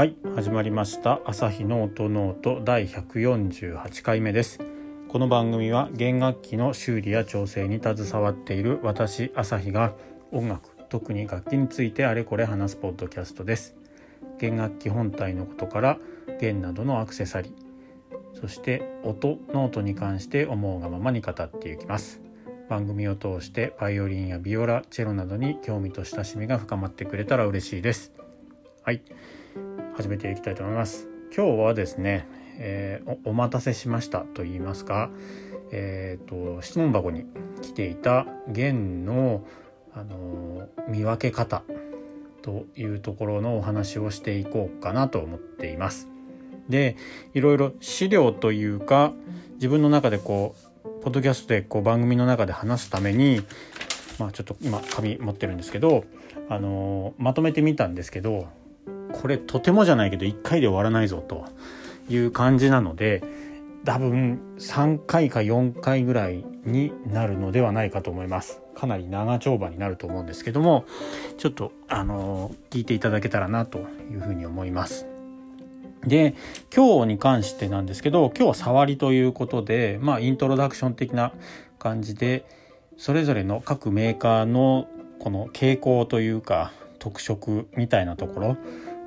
はい始まりました。朝日ノートノート第148回目です。この番組は弦楽器の修理や調整に携わっている私朝日が音楽特に楽器についてあれこれ話すポッドキャストです。弦楽器本体のことから弦などのアクセサリーそして音ノートに関して思うがままに語っていきます。番組を通してバイオリンやビオラチェロなどに興味と親しみが深まってくれたら嬉しいです。はい。始めていきたいと思います今日はですね、えー、お待たせしましたと言いますかえーと、質問箱に来ていた弦の、あの見分け方というところのお話をしていこうかなと思っています。でいろいろ資料というか自分の中でこうポッドキャストでこう番組の中で話すためにまあちょっと今紙持ってるんですけど、あのまとめてみたんですけどこれとてもじゃないけど1回で終わらないぞと。いう感じなので多分3回か4回ぐらいになるのではないかと思います。かなり長丁場になると思うんですけどもちょっとあの聞いていただけたらなというふうに思います。で今日に関してなんですけど今日は触りということでまあイントロダクション的な感じでそれぞれの各メーカーのこの傾向というか特色みたいなところ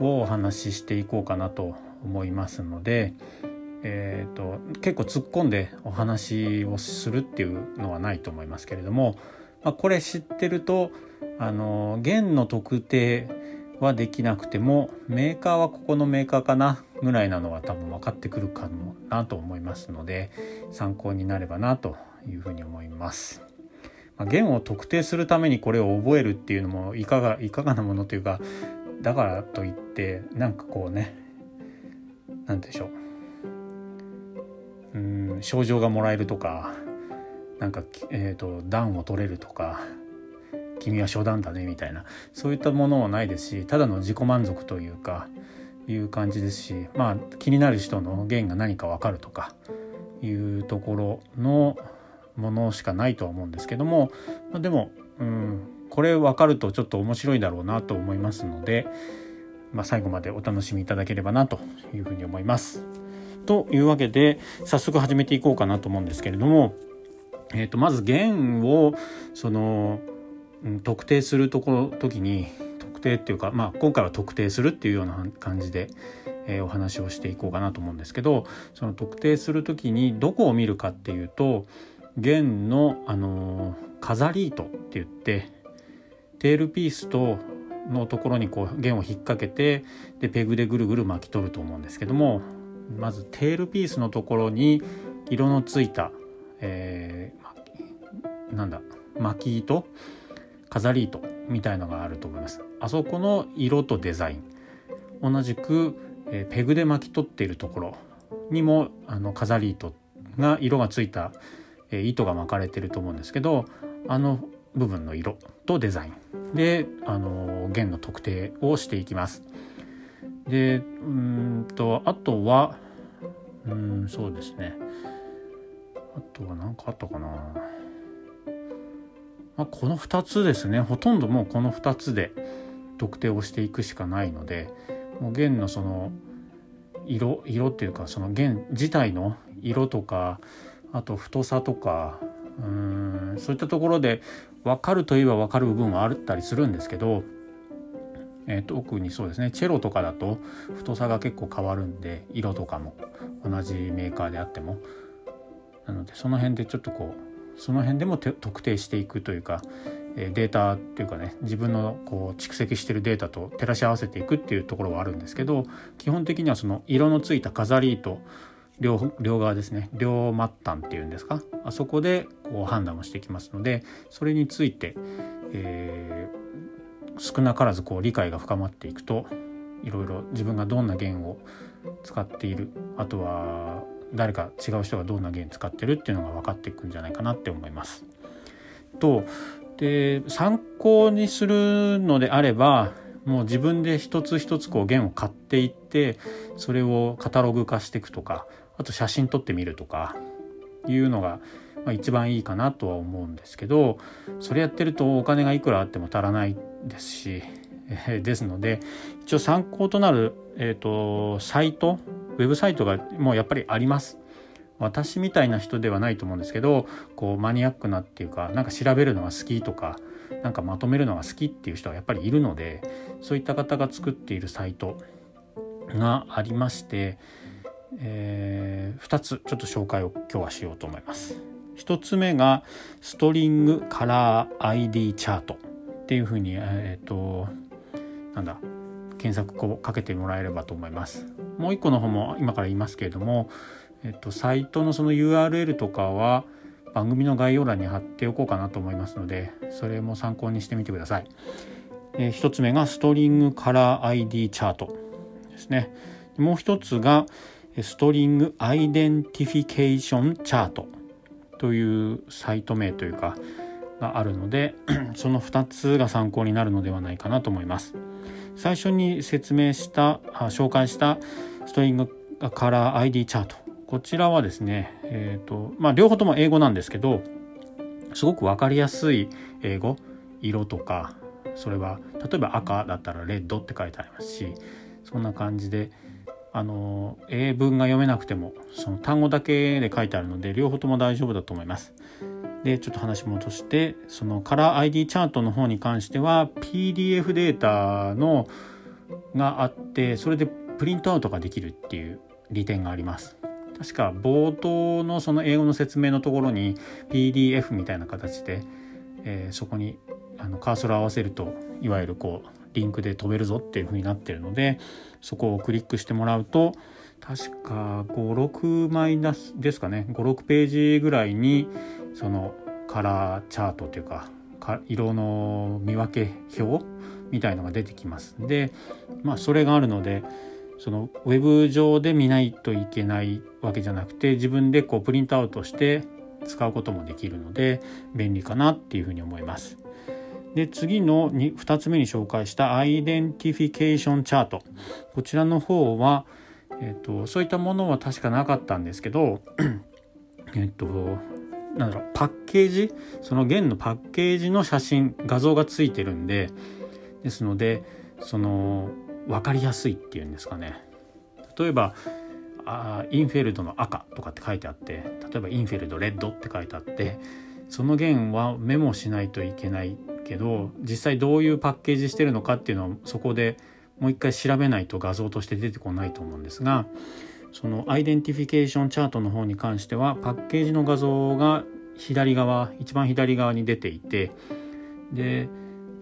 をお話ししていこうかなと思いますので、えーと、結構突っ込んでお話をするっていうのはないと思いますけれども、まあ、これ知ってるとあの弦の特定はできなくてもメーカーはここのメーカーかなぐらいなのは多分分かってくるかもなと思いますので参考になればなというふうに思います。まあ、弦を特定するためにこれを覚えるっていうのもいかがいかがなものというかだからといってなんかこうね何でしょう。うん症状がもらえるとかなんか、えーと、暖を取れるとか君は初段だねみたいな。そういったものはないですしただの自己満足というかいう感じですしまあ気になる人の原因が何か分かるとかいうところのものしかないとは思うんですけども、まあ、でもうんこれ分かるとちょっと面白いだろうなと思いますので、まあ、最後までお楽しみいただければなというふうに思います。というわけで早速始めていこうかなと思うんですけれども、えー、とまず弦をその、特定するところ時に特定っていうか、まあ、今回は特定するっていうような感じで、えー、お話をしていこうかなと思うんですけどその特定する時にどこを見るかっていうと弦の、あの飾り糸って言ってテールピースとのところにこう弦を引っ掛けてでペグでぐるぐる巻き取ると思うんですけどもまずテールピースのところに色のついた、えー、なんだ巻き糸飾り糸みたいのがあると思います。あそこの色とデザイン。同じく、えー、ペグで巻き取っているところにもあの飾り糸が色がついた、えー、糸が巻かれてると思うんですけどあの部分の色とデザイン。であの弦の特定をしていきます。でうんとあとはうんそうですね。あとは何かあったかな、まあ、この2つですね。ほとんどもうこの2つで特定をしていくしかないのでもう弦のその色色っていうかその弦自体の色とかあと太さとかうんそういったところで分かるといえば分かる部分はあったりするんですけど、えー、特にそうですねチェロとかだと太さが結構変わるんで色とかも同じメーカーであっても。なのでその辺でちょっとこうその辺でも特定していくというかえデータっていうかね自分のこう蓄積してるデータと照らし合わせていくっていうところはあるんですけど基本的にはその色のついた飾りと両両側ですね両末端っていうんですか？あそこでこう判断をしてきますのでそれについて、えー、少なからずこう理解が深まっていくといろいろ自分がどんな弦を使っているあとは誰か違う人がどんな弦使ってるっていうのが分かっていくんじゃないかなって思います。とで参考にするのであればもう自分で一つ一つこう弦を買っていってそれをカタログ化していくとかあと写真撮ってみるとかいうのが、まあ、一番いいかなとは思うんですけどそれやってるとお金がいくらあっても足らないですし、えー、ですので一応参考となる、えーと、サイトウェブサイトがもうやっぱりあります。私みたいな人ではないと思うんですけどこうマニアックなっていうかなんか調べるのが好きとかなんかまとめるのが好きっていう人はやっぱりいるのでそういった方が作っているサイトがありまして、えー、2つちょっと紹介を今日はしようと思います。1つ目がストリングカラー ID チャートっていうふうにえっ、ー、となんだ検索をかけてもらえればと思います。もう一個の方も今から言いますけれども、えっと、サイトのその URL とかは番組の概要欄に貼っておこうかなと思いますのでそれも参考にしてみてください。えー、1つ目がストリングカラー ID チャートですね。もう一つがString Identification Chart というサイト名というかがあるので その2つが参考になるのではないかなと思います。最初に説明した紹介したストリングカラー ID チャートこちらはですね、えーとまあ、両方とも英語なんですけどすごく分かりやすい英語色とかそれは例えば赤だったら red って書いてありますしそんな感じであの英文が読めなくてもその単語だけで書いてあるので両方とも大丈夫だと思います。でちょっと話戻してそのカラー ID チャートの方に関しては PDF データのがあってそれでプリントアウトができるっていう利点があります。確か冒頭のその英語の説明のところに PDF みたいな形で、えー、そこにあのカーソルを合わせるといわゆるこうリンクで飛べるぞっていう風になってるのでそこをクリックしてもらうと確か56枚ですかね56ページぐらいにそのカラーチャートというか色の見分け表みたいのが出てきますでまあそれがあるのでそのウェブ上で見ないといけないわけじゃなくて自分でこうプリントアウトして使うこともできるので便利かなっていうふうに思います。で次の 2, 2つ目に紹介した Identification Chart。こちらの方は、えーと、そういったものは確かなかったんですけど えっとなんだろうパッケージ？その弦のパッケージの写真画像がついてるんでですのでその分かりやすいっていうんですかね。例えばあインフェルドの赤とかって書いてあって例えばインフェルド red って書いてあってその弦はメモしないといけないけど実際どういうパッケージしてるのかっていうのはそこでもう一回調べないと画像として出てこないと思うんですがその Identification Chart の方に関してはパッケージの画像が左側一番左側に出ていてで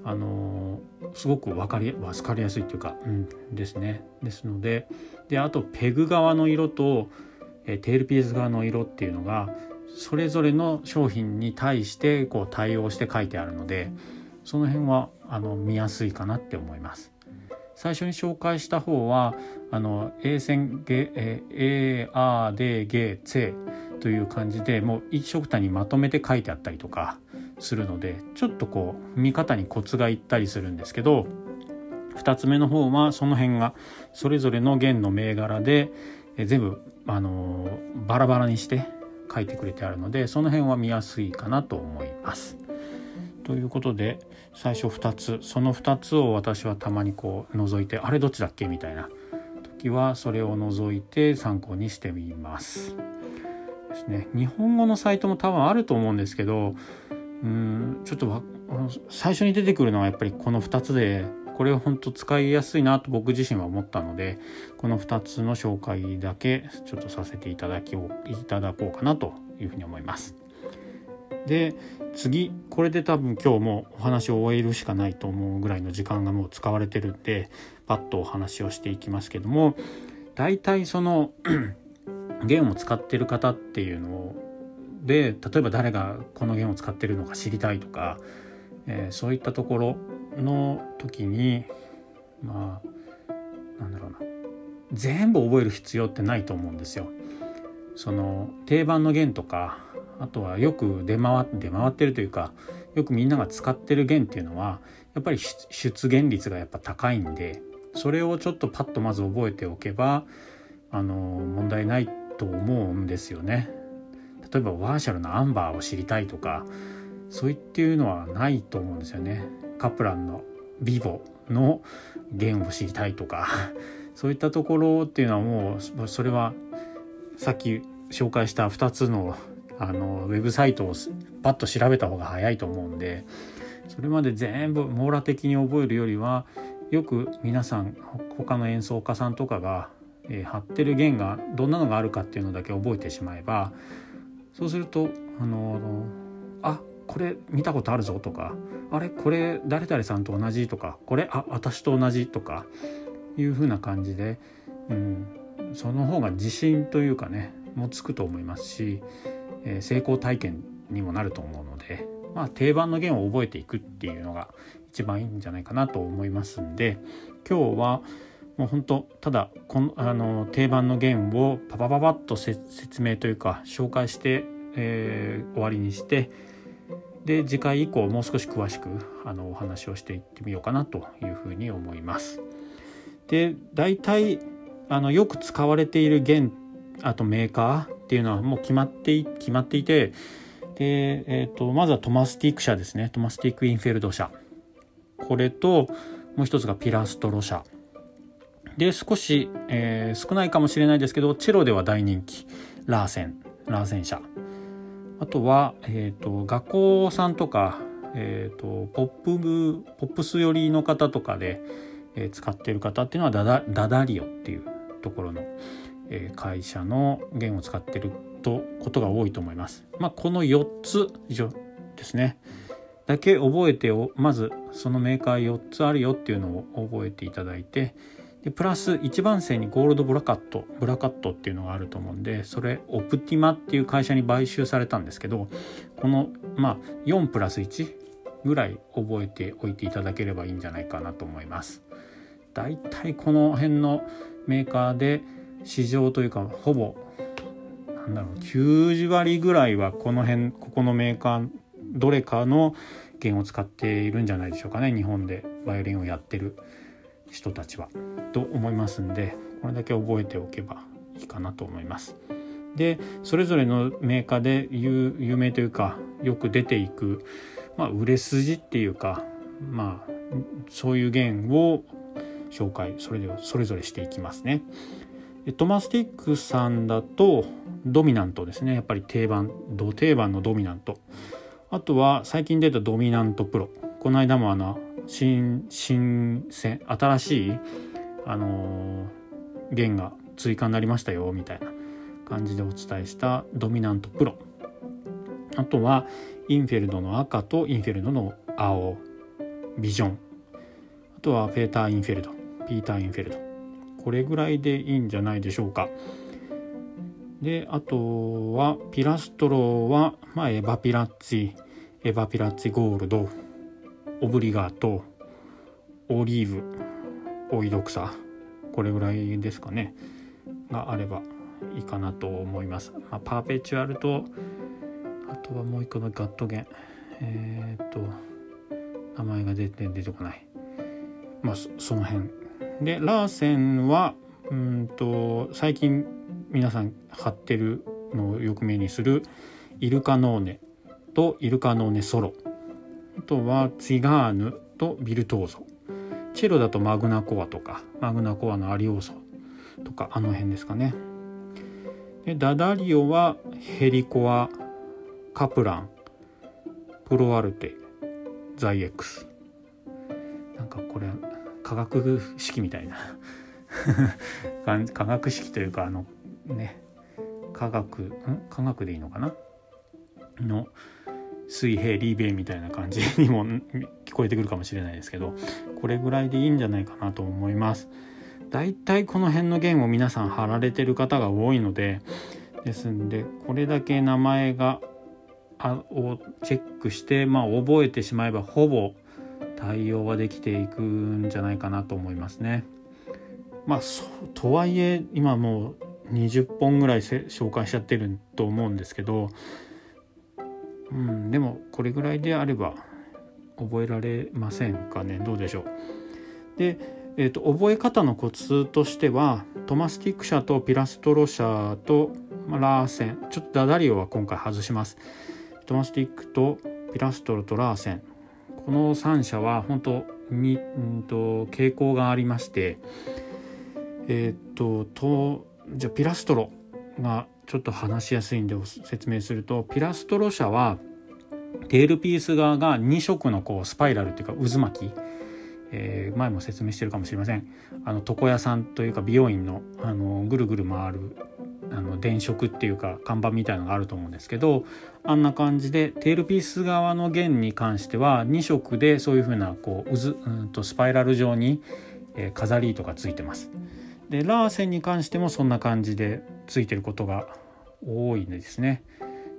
あのすごく分かり分かりやすいというか、うん、ですね。ですのでであとペグ側の色とえテールピース側の色っていうのがそれぞれの商品に対してこう対応して書いてあるのでその辺はあの見やすいかなって思います。最初に紹介した方はあの A 線 A R D G C という感じでもう一色単にまとめて書いてあったりとかするのでちょっとこう見方にコツがいったりするんですけど2つ目の方はその辺がそれぞれの弦の銘柄で全部あのバラバラにして書いてくれてあるのでその辺は見やすいかなと思います。ということで最初2つその2つを私はたまにこう覗いてあれどっちだっけみたいな時はそれを除いて参考にしてみます。ですね日本語のサイトも多分あると思うんですけどうんちょっと最初に出てくるのはやっぱりこの2つでこれは本当使いやすいなと僕自身は思ったのでこの2つの紹介だけちょっとさせていただきいただこうかなというふうに思います。で次これで多分今日もお話を終えるしかないと思うぐらいの時間がもう使われてるんでパッとお話をしていきますけども大体その 弦を使ってる方っていうのをで例えば誰がこの弦を使ってるのか知りたいとか、えー、そういったところの時にまあなんだろうな全部覚える必要ってないと思うんですよ。その定番の弦とかあとはよく出回出回ってるというかよくみんなが使ってる弦っていうのはやっぱり出現率がやっぱ高いんでそれをちょっとパッとまず覚えておけばあの問題ないと思うんですよね。例えばワーシャルのアンバーを知りたいとかそういっていうのはないと思うんですよね。カプランのビボの弦を知りたいとかそういったところっていうのはもうそれはさっき紹介した2つのあのウェブサイトをパッと調べた方が早いと思うんでそれまで全部網羅的に覚えるよりはよく皆さん他の演奏家さんとかが、えー、貼ってる弦がどんなのがあるかっていうのだけ覚えてしまえばそうするとあのあこれ見たことあるぞとかあれこれ誰々さんと同じとかこれあ私と同じとかいうふうな感じで、うん、その方が自信というかねもつくと思いますし、え、成功体験にもなると思うので、まあ、定番の弦を覚えていくっていうのが一番いいんじゃないかなと思いますんで今日はもう本当ただこのあの定番の弦をパパパパッと説明というか紹介して、えー、終わりにしてで次回以降もう少し詳しくあのお話をしていってみようかなというふうに思います。で大体あのよく使われている弦あとメーカーっていうのはもう決まって決まっていてで、えーと、まずはトマスティック社ですね。トマスティック・インフェルド社。これともう一つがピラストロ社。で少し、えー、少ないかもしれないですけどチェロでは大人気。ラーセン。ラーセン社。あとは、えーと、学校さんとか、えーと、ポップポップス寄りの方とかで、えー、使っている方っていうのはダダダダリオっていうところの、え、会社の弦を使ってるとことが多いと思います。まあ、この4つ以上ですね。だけ覚えてまずそのメーカー4つあるよっていうのを覚えていただいてでプラス1番線にゴールドブラカットブラカットっていうのがあると思うんでそれオプティマっていう会社に買収されたんですけどこのまあ4プラス1ぐらい覚えておいていただければいいんじゃないかなと思います。だいたいこの辺のメーカーで市場というかほぼなんだろう90割ぐらいはこの辺ここのメーカーどれかの弦を使っているんじゃないでしょうかね日本でバイオリンをやってる人たちは。と思いますんでこれだけ覚えておけばいいかなと思います。でそれぞれのメーカーで有名というかよく出ていく、まあ、売れ筋っていうかまあそういう弦を紹介それでそれぞれしていきますね。トマスティックさんだとドミナントですね。やっぱり定番。ド定番のドミナント。あとは最近出たドミナントプロ。この間もあの新新鮮新しいあの弦が追加になりましたよみたいな感じでお伝えしたドミナントプロ。あとはインフェルドの赤とインフェルドの青。ビジョン。あとはペーター・インフェルド。ピーター・インフェルド。これぐらいでいいんじゃないでしょうか。であとはピラストロは、まあ、エバピラッツィエバピラッツィゴールドオブリガートオリーブオイドクサこれぐらいですかね。があればいいかなと思います。まあ、パーペチュアルとあとはもう一個のガット弦えー、っと名前が出て出てこない。まあその辺。でラーセンはうんと最近皆さん貼ってるのをよく目にするイルカノーネとイルカノーネソロ。あとはツィガーヌとビルトーゾチェロだとマグナコアとかマグナコアのアリオーソとかあの辺ですかね。でダダリオはヘリコアカプランプロアルテザイエックス。なんかこれ化学式みたいな。化学式というかあのね。化学ん？化学でいいのかな？の水平リーベイみたいな感じにも聞こえてくるかもしれないですけどこれぐらいでいいんじゃないかなと思います。だいたいこの辺の弦を皆さん貼られてる方が多いのでですんでこれだけ名前があをチェックしてまあ覚えてしまえばほぼ対応はできていくんじゃないかなと思いますね。まあとはいえ今もう20本ぐらい紹介しちゃってると思うんですけどうん、でもこれぐらいであれば覚えられませんかね？どうでしょう？で、えーと、覚え方のコツとしてはトマスティック社とピラストロ社と、まあ、ラーセンちょっとダダリオは今回外します。トマスティックとピラストロとラーセンこの3社は本当に、うんと、傾向がありましてえっ、ととじゃあピラストロがちょっと話しやすいんで説明するとピラストロ社はテールピース側が2色のこうスパイラルっていうか渦巻き、えー、前も説明してるかもしれません。あの床屋さんというか美容院のあのぐるぐる回るあの電飾っていうか看板みたいのがあると思うんですけどあんな感じでテールピース側の弦に関しては2色でそういう風なこう渦うんとスパイラル状に、え、飾り糸がついてます。でラーセンに関してもそんな感じでついてることが多いんですね。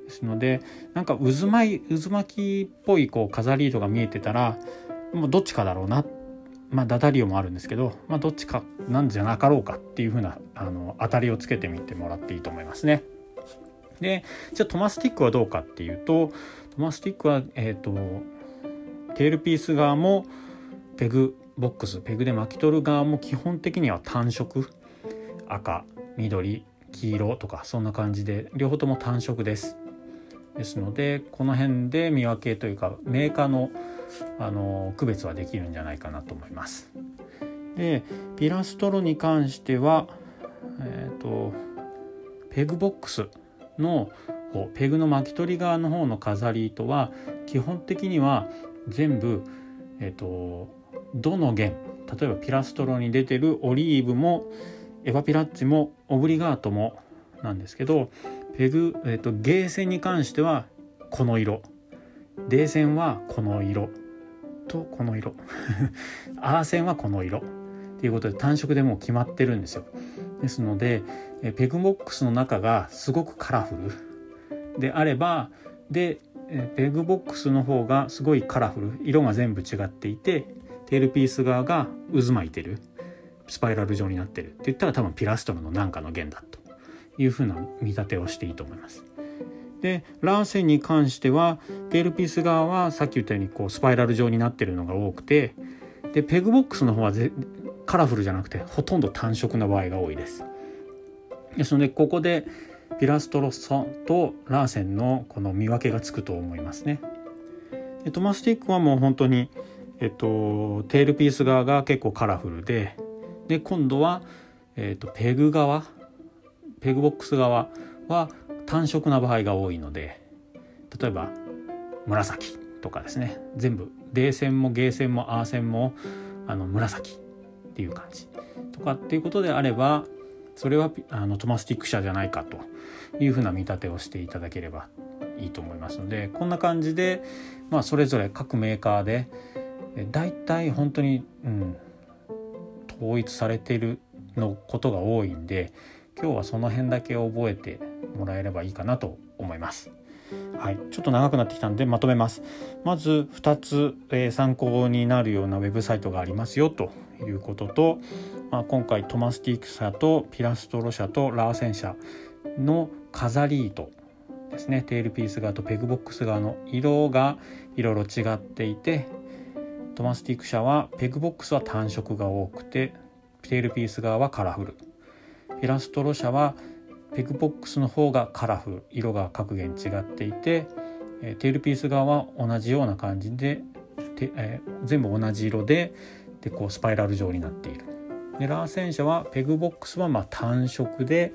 ですのでなんか渦巻き渦巻きっぽいこう飾り糸が見えてたらもうどっちかだろうなってまあダダリオもあるんですけど、まあ、どっちかなんじゃなかろうかっていうふうなあの当たりをつけてみてもらっていいと思いますね。でじゃあトマスティックはどうかっていうとトマスティックは、えーと、テールピース側もペグボックスペグで巻き取る側も基本的には単色赤緑黄色とかそんな感じで両方とも単色ですですのでこの辺で見分けというかメーカーのあの区別はできるんじゃないかなと思います。でピラストロに関しては、えーと、ペグボックスのペグの巻き取り側の方の飾り糸は基本的には全部、えーとどの弦例えばピラストロに出てるオリーブもエヴァピラッチもオブリガートもなんですけどペグ、えーと、ゲーセンに関してはこの色。デー線はこの色。とこの色。アー線はこの色。っていうことで単色でもう決まってるんですよ。ですのでペグボックスの中がすごくカラフル。であればでペグボックスの方がすごいカラフル。色が全部違っていてテールピース側が渦巻いてる。スパイラル状になってる。って言ったら多分ピラストロの何かの弦だと。いうふうな見立てをしていいと思います。でラーセンに関してはテールピース側はさっき言ったようにこうスパイラル状になってるのが多くてでペグボックスの方はカラフルじゃなくてほとんど単色な場合が多いです。ですのでここでピラストロ社とラーセンのこの見分けがつくと思いますね。でトマスティックはもう本当に、えっと、テールピース側が結構カラフルでで今度は、えっと、ペグ側ペグボックス側は単色な場合が多いので例えば紫とかですね。全部デー線もゲー線もアー線もあの紫っていう感じ。とかっていうことであればそれはあのトマスティック社じゃないかというふうな見立てをしていただければいいと思いますのでこんな感じで、まあ、それぞれ各メーカーで大体本当に、うん、統一されているのことが多いんで今日はその辺だけ覚えてもらえればいいかなと思います。はい、ちょっと長くなってきたのでまとめます。まず2つ、えー、参考になるようなウェブサイトがありますよということと、まあ、今回トマスティック社とピラストロ社とラーセン社の飾り糸ですねテールピース側とペグボックス側の色がいろいろ違っていてトマスティック社はペグボックスは単色が多くてテールピース側はカラフルピラストロ社はペグボックスの方がカラフ色が各弦違っていてテールピース側は同じような感じでえー、全部同じ色ででこうスパイラル状になっている。でラーセン社はペグボックスはま単色で、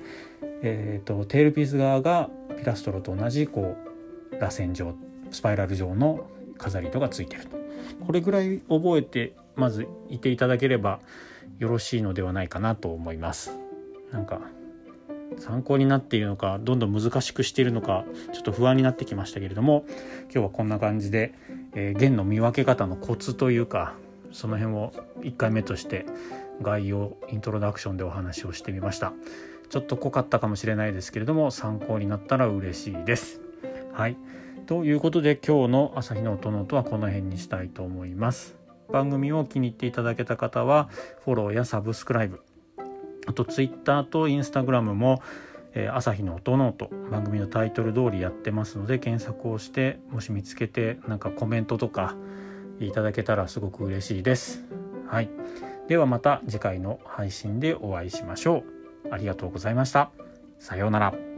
えーと、テールピース側がピラストロと同じこう螺旋状スパイラル状の飾り糸がついてるとこれぐらい覚えてまずいていただければよろしいのではないかなと思います。なんか参考になっているのかどんどん難しくしているのかちょっと不安になってきましたけれども今日はこんな感じで、えー、弦の見分け方のコツというかその辺を1回目として概要イントロダクションでお話をしてみました。ちょっと濃かったかもしれないですけれども参考になったら嬉しいです。はい。ということで今日の朝日の音の音はこの辺にしたいと思います。番組を気に入っていただけた方はフォローやサブスクライブあとツイッターとインスタグラムも、えー、朝日の音の音番組のタイトル通りやってますので検索をしてもし見つけてなんかコメントとかいただけたらすごく嬉しいです。はい。ではまた次回の配信でお会いしましょう。ありがとうございました。さようなら。